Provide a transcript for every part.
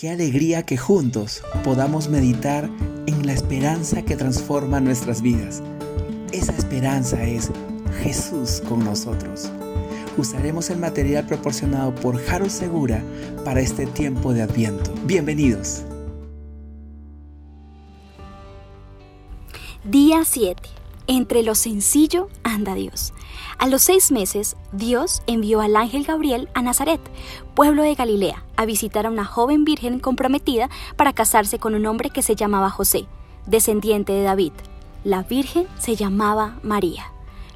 Qué alegría que juntos podamos meditar en la esperanza que transforma nuestras vidas. Esa esperanza es Jesús con nosotros. Usaremos el material proporcionado por Jaro Segura para este tiempo de Adviento. Bienvenidos. Día 7. Entre lo sencillo anda Dios. A los seis meses, Dios envió al ángel Gabriel a Nazaret, pueblo de Galilea, a visitar a una joven virgen comprometida para casarse con un hombre que se llamaba José, descendiente de David. La virgen se llamaba María.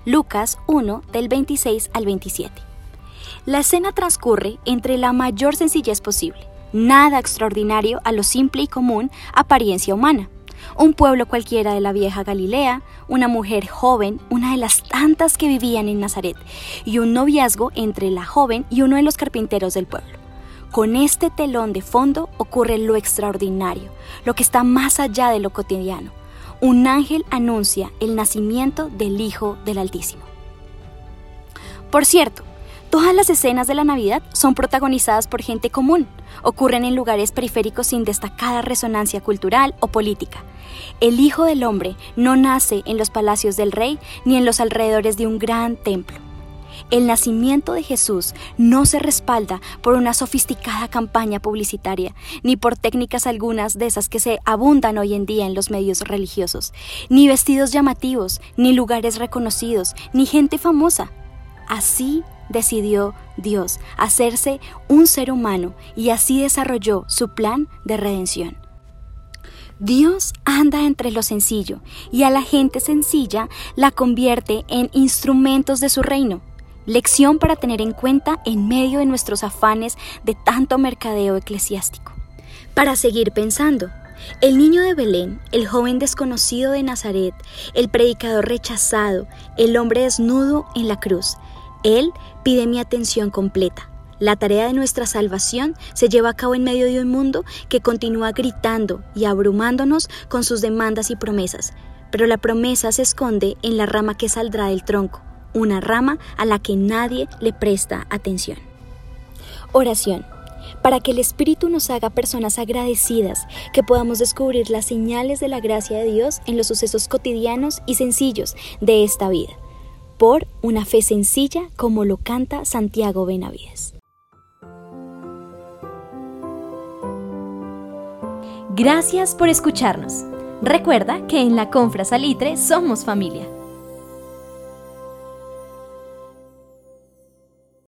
Lucas 1 del 26 al 27. La escena transcurre entre la mayor sencillez posible, nada extraordinario a lo simple y común apariencia humana un pueblo cualquiera de la vieja Galilea, una mujer joven, una de las tantas que vivían en Nazaret, y un noviazgo entre la joven y uno de los carpinteros del pueblo. Con este telón de fondo ocurre lo extraordinario, lo que está más allá de lo cotidiano. Un ángel anuncia el nacimiento del Hijo del Altísimo. Por cierto, Todas las escenas de la Navidad son protagonizadas por gente común, ocurren en lugares periféricos sin destacada resonancia cultural o política. El Hijo del Hombre no nace en los palacios del rey ni en los alrededores de un gran templo. El nacimiento de Jesús no se respalda por una sofisticada campaña publicitaria, ni por técnicas algunas de esas que se abundan hoy en día en los medios religiosos, ni vestidos llamativos, ni lugares reconocidos, ni gente famosa. Así decidió Dios hacerse un ser humano y así desarrolló su plan de redención. Dios anda entre lo sencillo y a la gente sencilla la convierte en instrumentos de su reino. Lección para tener en cuenta en medio de nuestros afanes de tanto mercadeo eclesiástico. Para seguir pensando, el niño de Belén, el joven desconocido de Nazaret, el predicador rechazado, el hombre desnudo en la cruz, él pide mi atención completa. La tarea de nuestra salvación se lleva a cabo en medio de un mundo que continúa gritando y abrumándonos con sus demandas y promesas, pero la promesa se esconde en la rama que saldrá del tronco, una rama a la que nadie le presta atención. Oración. Para que el Espíritu nos haga personas agradecidas, que podamos descubrir las señales de la gracia de Dios en los sucesos cotidianos y sencillos de esta vida por una fe sencilla como lo canta Santiago Benavides. Gracias por escucharnos. Recuerda que en la Confra Salitre somos familia.